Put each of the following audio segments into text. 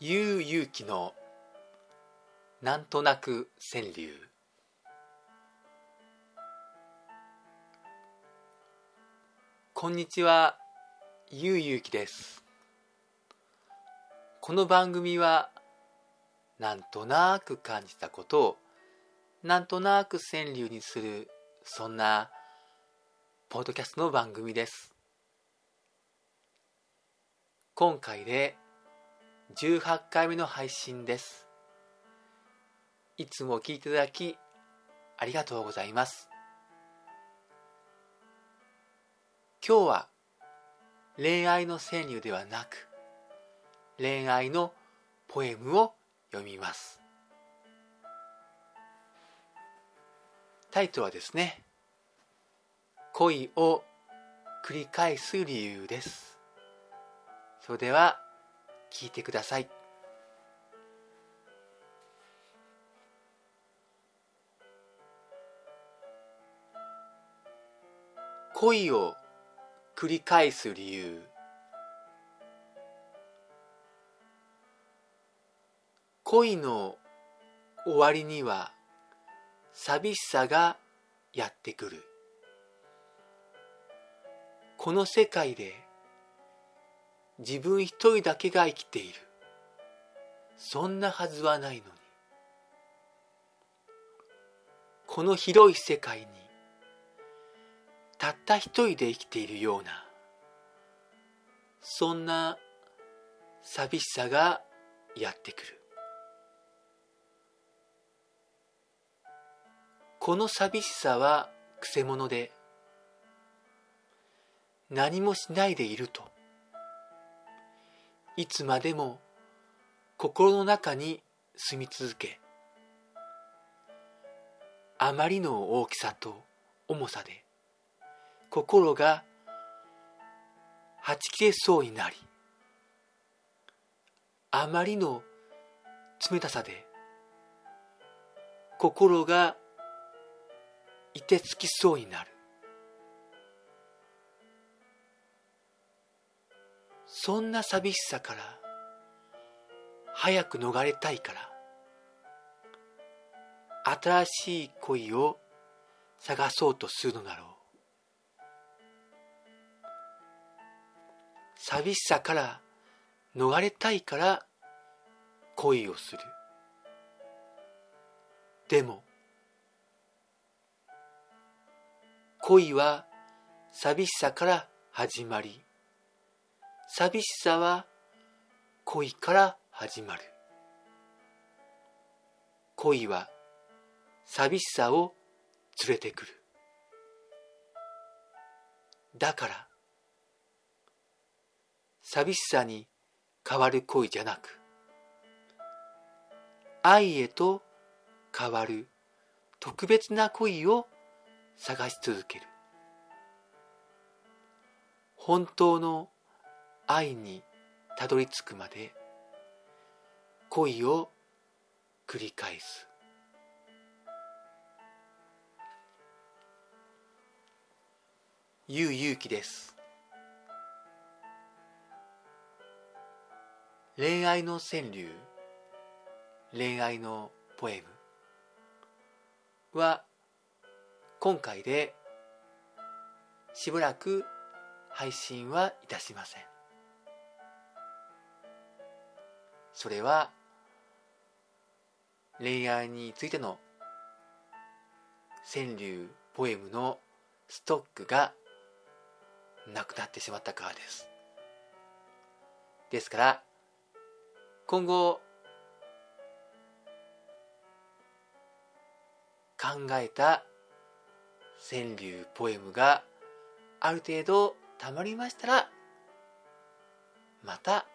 ゆうゆうきのなんとなく川柳。こんにちはゆうゆうきです。この番組はなんとなく感じたことをなんとなく川柳にするそんなポッドキャストの番組です。今回で18回目の配信です。いつも聞いていただきありがとうございます。今日は恋愛の川柳ではなく恋愛のポエムを読みます。タイトルはですね恋を繰り返す理由です。それでは聞いてください。恋を繰り返す理由。恋の終わりには寂しさがやってくる。この世界で自分一人だけが生きている。そんなはずはないのに。この広い世界にたった一人で生きているようなそんな寂しさがやってくる。この寂しさはくせ者で何もしないでいると。いつまでも心の中に住み続けあまりの大きさと重さで心がはち切れそうになりあまりの冷たさで心がいてつきそうになる。そんな寂しさから早く逃れたいから新しい恋を探そうとするのだろう。寂しさから逃れたいから恋をする。でも恋は寂しさから始まり。寂しさは恋から始まる。恋は寂しさを連れてくる。だから寂しさに変わる恋じゃなく愛へと変わる特別な恋を探し続ける。本当の愛にたどり着くまで恋を繰り返す。ゆうゆうきです。恋愛の川柳恋愛のポエムは今回でしばらく配信はいたしません。それは恋愛についての川柳ポエムのストックがなくなってしまったからです。ですから今後考えた川柳ポエムがある程度たまりましたらまた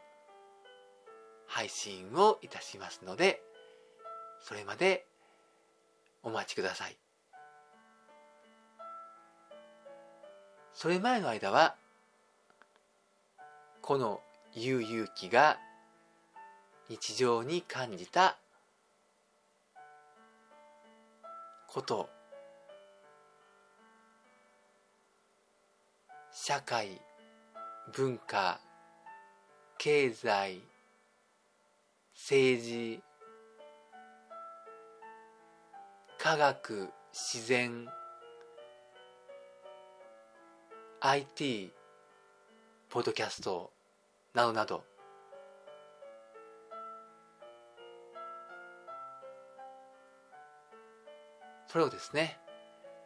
配信をいたしますのでそれまでお待ちください。それ前の間はこの悠々気が日常に感じたこと社会文化経済政治科学自然 IT ポッドキャストなどなど。それをですね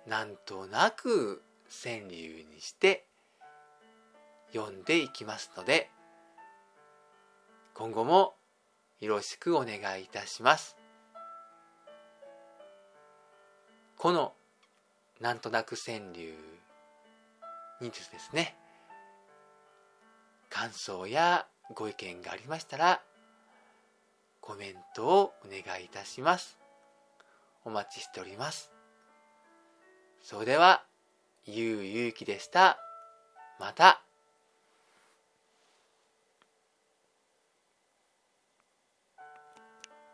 なんとなく川柳にして読んでいきますので今後もよろしくお願いいたします。このなんとなく川柳にですね感想やご意見がありましたらコメントをお願いいたします。お待ちしております。それではゆうゆうきでした。また。